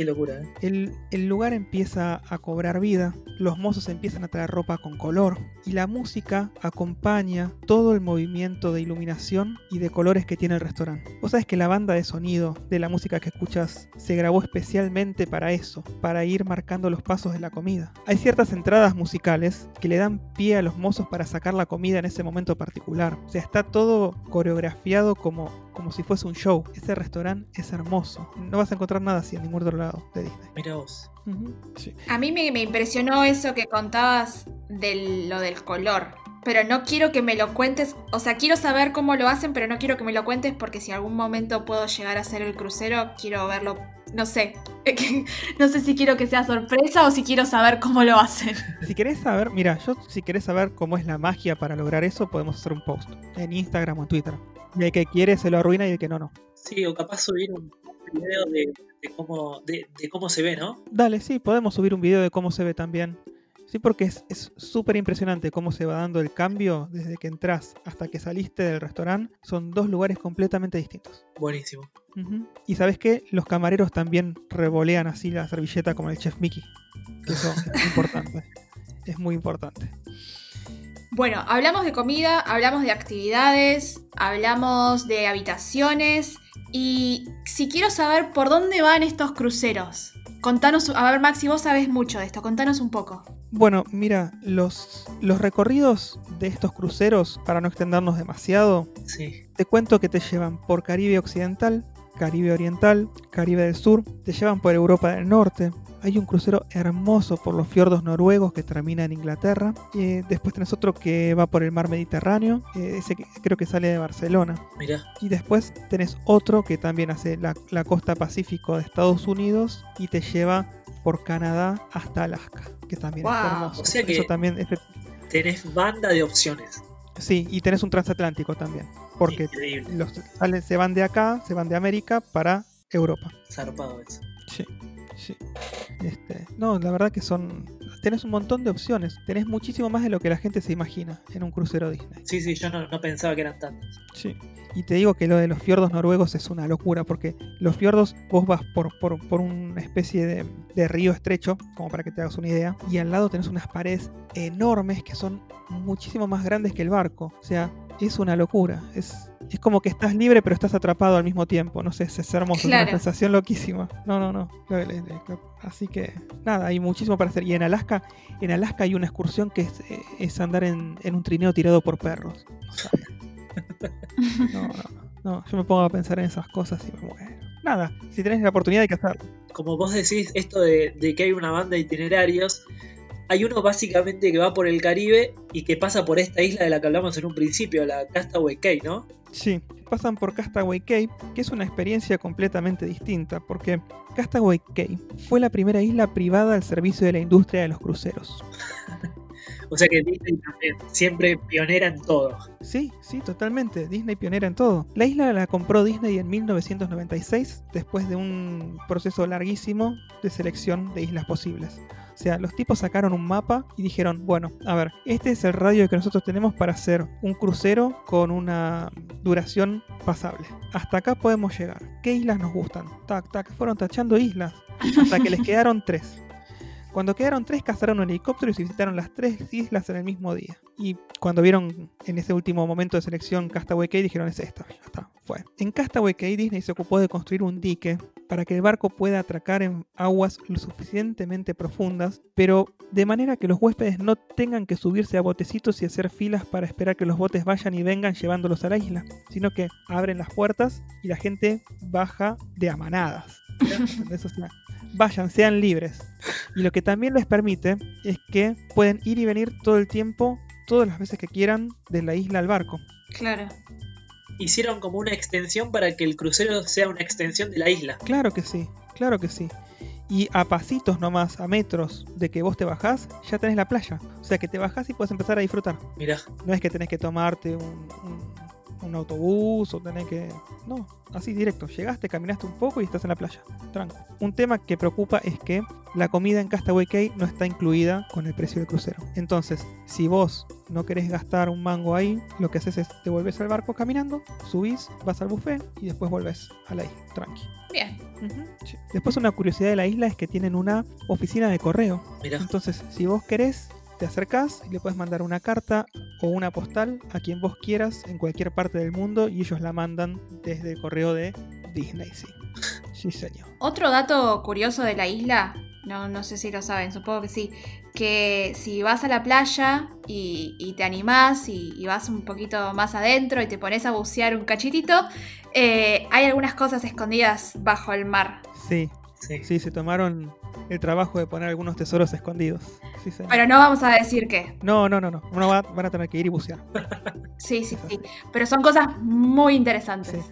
Qué locura, ¿eh? El, el lugar empieza a cobrar vida, los mozos empiezan a traer ropa con color y la música acompaña todo el movimiento de iluminación y de colores que tiene el restaurante. Vos sabés que la banda de sonido de la música que escuchas se grabó especialmente para eso, para ir marcando los pasos de la comida. Hay ciertas entradas musicales que le dan pie a los mozos para sacar la comida en ese momento particular. O sea, está todo coreografiado como, como si fuese un show. Ese restaurante es hermoso. No vas a encontrar nada así en ningún otro lado de Disney. Mira vos. Sí. A mí me, me impresionó eso que contabas de lo del color. pero no quiero que me lo cuentes. O sea, quiero saber cómo lo hacen, pero no quiero que me lo cuentes porque si algún momento puedo llegar a hacer el crucero, quiero verlo. No sé. no sé si quiero que sea sorpresa o si quiero saber cómo lo hacen. Si querés saber, mira, yo si querés saber cómo es la magia para lograr eso, podemos hacer un post en Instagram o en Twitter. Y el que quiere se lo arruina y el que no, no. Sí, o capaz subir un video de, cómo, de cómo se ve, ¿no? Dale, sí, podemos subir un video de cómo se ve también. Sí, porque es súper impresionante cómo se va dando el cambio desde que entras hasta que saliste del restaurante. Son dos lugares completamente distintos. Buenísimo. Y sabes qué? Los camareros también revolean así la servilleta como el chef Mickey. Eso es importante. Es muy importante. Bueno, hablamos de comida, hablamos de actividades, hablamos de habitaciones y si quiero saber por dónde van estos cruceros, contanos, a ver Maxi, vos sabés mucho de esto, contanos un poco. Bueno, mira, los, los recorridos de estos cruceros, para no extendernos demasiado, te cuento que te llevan por Caribe Occidental, Caribe Oriental, Caribe del Sur, te llevan por Europa del Norte. Hay un crucero hermoso por los fiordos noruegos que termina en Inglaterra. y después tenés otro que va por el mar Mediterráneo. ese creo que sale de Barcelona. Mira. Y después tenés otro que también hace la, la costa pacífico de Estados Unidos y te lleva por Canadá hasta Alaska, que también es hermoso. O sea que también tenés banda de opciones. Sí, y tenés un transatlántico también, porque los se van de acá, se van de América para Europa. Zarpado eso. Sí. Este, no, la verdad que son tenés un montón de opciones. Tenés muchísimo más de lo que la gente se imagina en un crucero Disney. Sí, sí, yo no, pensaba que eran tantos. Sí. Y te digo que lo de los fiordos noruegos es una locura, porque los fiordos vos vas por, por, una especie de, de, río estrecho, como para que te hagas una idea, y al lado tenés unas paredes enormes que son muchísimo más grandes que el barco. O sea, es una locura. Es, es como que estás libre pero estás atrapado al mismo tiempo. No sé, es, hermoso, es una sensación loquísima. No, no, no. Así que nada, hay muchísimo para hacer. Y en Alaska, en Alaska hay una excursión que es, eh, andar en, un trineo tirado por perros. No, no, no, Yo me pongo a pensar en esas cosas y me muero. Nada, si tenés la oportunidad hay que hacerlo. Como vos decís, esto de, de que hay una banda de itinerarios, hay uno básicamente que va por el Caribe y que pasa por esta isla de la que hablamos en un principio, la Castaway Cay, ¿no? Sí, pasan por Castaway Cay, que es una experiencia completamente distinta, porque Castaway Cay fue la primera isla privada al servicio de la industria de los cruceros. o sea que Disney también, siempre pionera en todo. Sí, sí, totalmente, Disney pionera en todo. La isla la compró Disney en 1996, después de un proceso larguísimo de selección de islas posibles. O sea, los tipos sacaron un mapa y dijeron, bueno, a ver, este es el radio que nosotros tenemos para hacer un crucero con una duración pasable. Hasta acá podemos llegar. ¿Qué islas nos gustan? Tac, tac, fueron tachando islas hasta que les quedaron tres. Cuando quedaron tres, cazaron un helicóptero y se visitaron las tres islas en el mismo día. Y cuando vieron en ese último momento de selección Castaway Cay, dijeron: Es esta, ya está, fue. En Castaway Cay, Disney se ocupó de construir un dique para que el barco pueda atracar en aguas lo suficientemente profundas, pero de manera que los huéspedes no tengan que subirse a botecitos y hacer filas para esperar que los botes vayan y vengan llevándolos a la isla, sino que abren las puertas y la gente baja de amanadas. Vayan, sean libres. Y lo que también les permite es que pueden ir y venir todo el tiempo, todas las veces que quieran, de la isla al barco. Claro. Hicieron como una extensión para que el crucero sea una extensión de la isla. Claro que sí, claro que sí. Y a pasitos nomás, a metros de que vos te bajás, ya tenés la playa. O sea que te bajás y puedes empezar a disfrutar. Mira. No es que tenés que tomarte un un autobús o tener que... No, así directo. Llegaste, caminaste un poco y estás en la playa. Tranco. Un tema que preocupa es que la comida en Castaway Cay no está incluida con el precio del crucero. Entonces, si vos no querés gastar un mango ahí, lo que haces es te volvés al barco caminando, subís, vas al buffet y después volvés a la isla. Tranqui. Bien. Después una curiosidad de la isla es que tienen una oficina de correo. Mira. Entonces, si vos querés te acercás y le puedes mandar una carta o una postal a quien vos quieras en cualquier parte del mundo y ellos la mandan desde el correo de Disney, sí. Sí, señor. Otro dato curioso de la isla, no, no sé si lo saben, supongo que sí, que si vas a la playa y, te animás y, vas un poquito más adentro y te pones a bucear un cachitito, eh, hay algunas cosas escondidas bajo el mar. Sí, Sí. sí. se tomaron el trabajo de poner algunos tesoros escondidos. Pero no vamos a decir qué. No, no, no, no. Uno va, van a tener que ir y bucear. sí, sí, sí. Pero son cosas muy interesantes.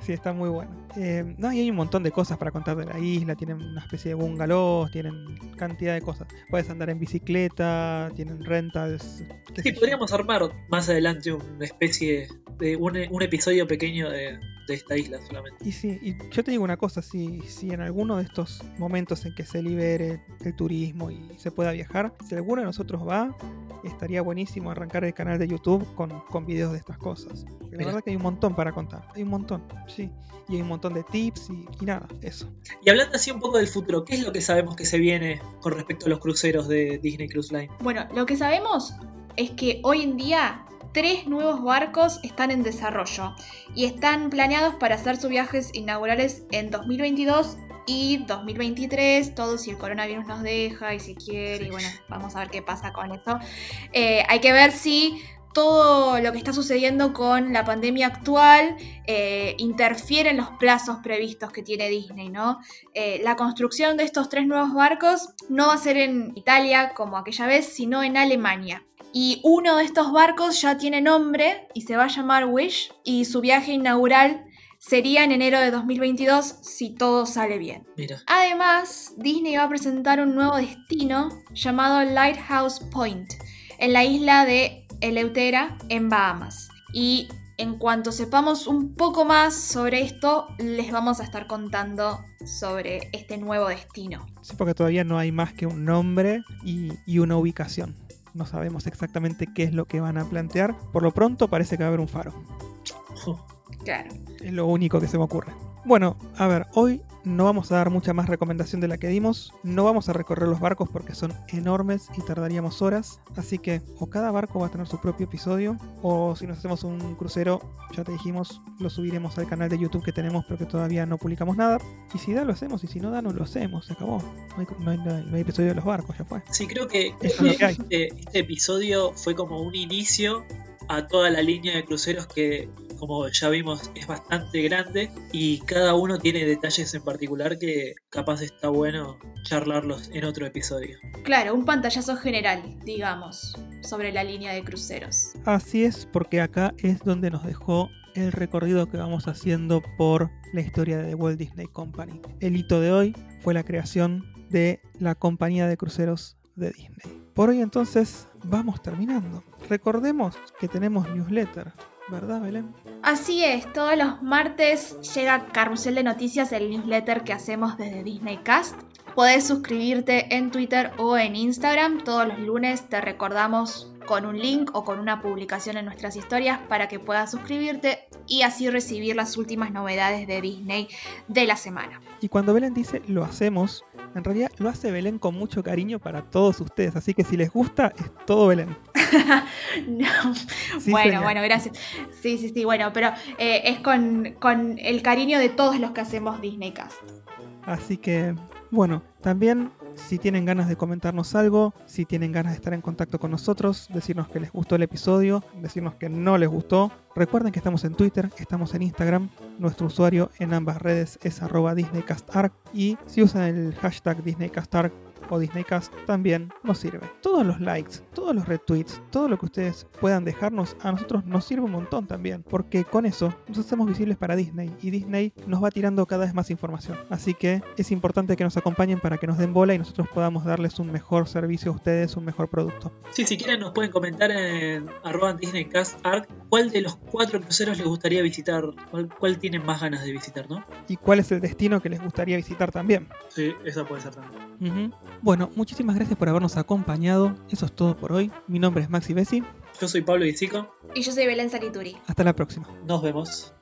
Sí, está muy bueno. Eh, no, y hay un montón de cosas para contar de la isla. Tienen una especie de bungalows, tienen cantidad de cosas. Puedes andar en bicicleta, tienen rentas. Sí, podríamos armar más adelante una especie de un, un episodio pequeño de, de esta isla solamente. Y sí, y yo te digo una cosa, si, si en alguno de estos momentos en que se libere el turismo y se pueda viajar, si alguno de nosotros va, estaría buenísimo arrancar el canal de YouTube con, con videos de estas cosas. la verdad que hay un montón para contar, hay un montón, sí. Y hay un montón de tips y, y nada, eso. Y hablando así un poco del futuro, ¿qué es lo que sabemos que se viene con respecto a los cruceros de Disney Cruise Line? Bueno, lo que sabemos es que hoy en día tres nuevos barcos están en desarrollo y están planeados para hacer sus viajes inaugurales en 2022 y 2023, todo si el coronavirus nos deja y si quiere, y bueno, vamos a ver qué pasa con eso. Eh, hay que ver si todo lo que está sucediendo con la pandemia actual eh, interfiere en los plazos previstos que tiene Disney, ¿no? Eh, la construcción de estos tres nuevos barcos no va a ser en Italia como aquella vez, sino en Alemania. Y uno de estos barcos ya tiene nombre y se va a llamar Wish y su viaje inaugural sería en enero de 2022 si todo sale bien. Mira. Además, Disney va a presentar un nuevo destino llamado Lighthouse Point en la isla de Eleutera en Bahamas. Y en cuanto sepamos un poco más sobre esto, les vamos a estar contando sobre este nuevo destino. Sí, porque todavía no hay más que un nombre y, y una ubicación no sabemos exactamente qué es lo que van a plantear. Por lo pronto parece que va a haber un faro. Claro. Es lo único que se me ocurre. Bueno, a ver, hoy no vamos a dar mucha más recomendación de la que dimos. No vamos a recorrer los barcos porque son enormes y tardaríamos horas. Así que o cada barco va a tener su propio episodio. O si nos hacemos un crucero, ya te dijimos, lo subiremos al canal de YouTube que tenemos pero que todavía no publicamos nada. Y si da, lo hacemos. Y si no da, no lo hacemos. Se acabó. No hay, no hay, episodio de los barcos, ya fue. Sí, creo que, este, este episodio fue como un inicio a toda la línea de cruceros que como ya vimos, es bastante grande y cada uno tiene detalles en particular que capaz está bueno charlarlos en otro episodio. Claro, un pantallazo general, digamos, sobre la línea de cruceros. Así es, porque acá es donde nos dejó el recorrido que vamos haciendo por la historia de The Walt Disney Company. El hito de hoy fue la creación de la compañía de cruceros de Disney. Por hoy entonces vamos terminando. Recordemos que tenemos newsletter ¿Verdad, Belén? Así es, todos los martes llega Carrusel de Noticias, el newsletter que hacemos desde Disney Cast. Podés suscribirte en Twitter o en Instagram. Todos los lunes te recordamos con un link o con una publicación en nuestras historias para que puedas suscribirte y así recibir las últimas novedades de Disney de la semana. Y cuando Belén dice lo hacemos, en realidad lo hace Belén con mucho cariño para todos ustedes, así que si les gusta, es todo Belén. bueno, bueno, gracias. Sí, sí, sí, bueno, pero eh, es con, con el cariño de todos los que hacemos Disney Cast. Así que, bueno, también si tienen ganas de comentarnos algo, si tienen ganas de estar en contacto con nosotros, decirnos que les gustó el episodio, decirnos que no les gustó, recuerden que estamos en Twitter, estamos en Instagram, nuestro usuario en ambas redes es arroba DisneyCastArc y si usan el hashtag DisneyCastArc o Disneycast también nos sirve. Todos los likes, todos los retweets, todo lo que ustedes puedan dejarnos, a nosotros nos sirve un montón también, porque con eso nos hacemos visibles para Disney y Disney nos va tirando cada vez más información. Así que es importante que nos acompañen para que nos den bola y nosotros podamos darles un mejor servicio a ustedes, un mejor producto. Sí, si quieren nos pueden comentar en arroba DisneyCastArc cuál de los cuatro cruceros les gustaría visitar, cuál, tienen más ganas de visitar, ¿no? Y cuál es el destino que les gustaría visitar también. Sí, esa puede ser también. Bueno, muchísimas gracias por habernos acompañado. Eso es todo por hoy. Mi nombre es Maxi Bessi. Yo soy Pablo Izico. Y yo soy Belén Salituri. Hasta la próxima. Nos vemos.